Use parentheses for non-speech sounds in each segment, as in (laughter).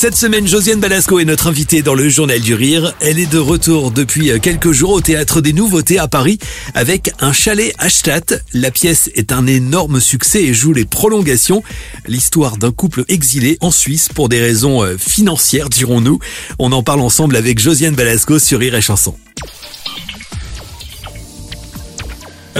Cette semaine, Josiane Balasco est notre invitée dans le Journal du Rire. Elle est de retour depuis quelques jours au Théâtre des Nouveautés à Paris avec un chalet à. La pièce est un énorme succès et joue les prolongations. L'histoire d'un couple exilé en Suisse pour des raisons euh, financières, dirons-nous. On en parle ensemble avec Josiane Balasco sur Rire et Chanson.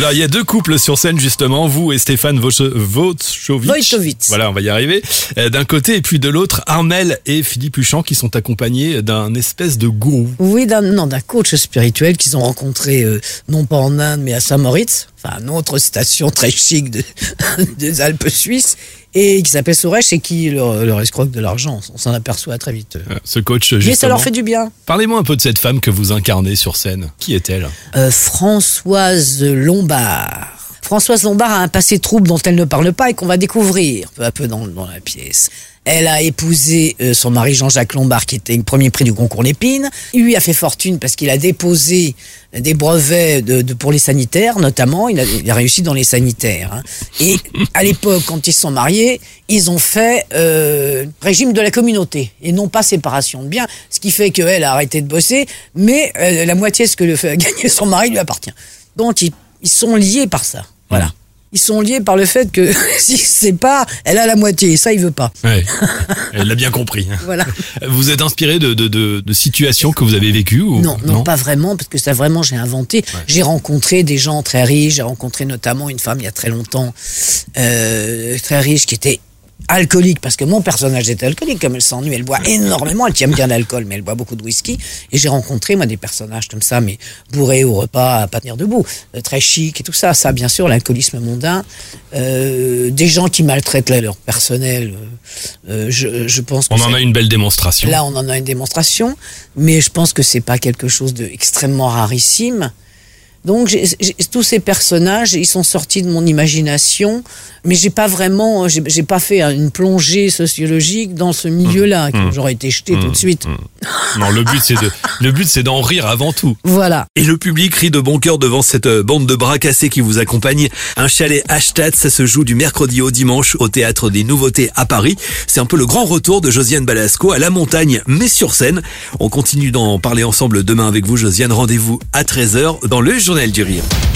Alors, il y a deux couples sur scène, justement, vous et Stéphane Wojtowicz. Voilà, on va y arriver. Euh, d'un côté, et puis de l'autre, Armel et Philippe Huchon, qui sont accompagnés d'un espèce de gourou. Oui, d'un coach spirituel qu'ils ont rencontré, euh, non pas en Inde, mais à Saint-Moritz, enfin, une autre station très chic de, (laughs) des Alpes suisses, et qui s'appelle Soresh et qui leur, leur escroque de l'argent. On s'en aperçoit très vite. Euh, Ce coach, justement. Mais ça leur fait du bien. Parlez-moi un peu de cette femme que vous incarnez sur scène. Qui est-elle Euh, Françoise Lombard. Françoise Lombard a un passé trouble dont elle ne parle pas et qu'on va découvrir peu à peu dans, dans la pièce. Elle a épousé euh, son mari Jean-Jacques Lombard, qui était premier prix du concours Lépine. Il lui a fait fortune parce qu'il a déposé des brevets de, de- pour les sanitaires, notamment. Il a, il a réussi dans les sanitaires. hein. Et à l'époque, quand ils se sont mariés, ils ont fait euh, régime de la communauté et non pas séparation de biens. Ce qui fait qu'elle a arrêté de bosser, mais euh, la moitié de ce que le (laughs) fait gagner son mari lui appartient. Donc ils, ils sont liés par ça. Voilà. Ils sont liés par le fait que (laughs) s'ils se séparent, elle a la moitié et ça, il veut pas. Ouais. (laughs) Elle l'a bien compris. Voilà. Vous êtes inspiré de, de, de, de situations que vous avez vécues ou Non, non, pas vraiment, parce que ça vraiment j'ai inventé. J'ai rencontré des gens très riches, j'ai rencontré notamment une femme il y a très longtemps, euh, très riche, qui était alcoolique, parce que mon personnage était alcoolique, comme elle s'ennuie, elle boit énormément, elle tient bien l'alcool, mais elle boit beaucoup de whisky. Et j'ai rencontré, moi, des personnages comme ça, mais bourrés au repas, à pas tenir debout, euh, très chic et tout ça. Ça, bien sûr, l'alcoolisme mondain. Euh, des gens qui maltraitent là, leur personnel, euh, euh, je, je pense que On en a une belle démonstration. Là, on en a une démonstration, mais je pense que c'est pas quelque chose d'extrêmement rarissime. Donc, j'ai- j'ai- tous ces personnages, ils sont sortis de mon imagination, mais j'ai pas vraiment, j'ai j'ai pas fait une plongée sociologique dans ce milieu-là. J'aurais été jeté tout de suite. Non, le but c'est de, (laughs) le but c'est d'en rire avant tout. Voilà. Et le public rit de bon cœur devant cette euh, bande de bras cassés qui vous accompagne. Un chalet hashtag, ça se joue du mercredi au dimanche au théâtre des Nouveautés à Paris. C'est un peu le grand retour de Josiane Balasco à la montagne, mais sur scène. On continue d'en parler ensemble demain avec vous, Josiane. Rendez-vous à 13h dans le Journal du Rire.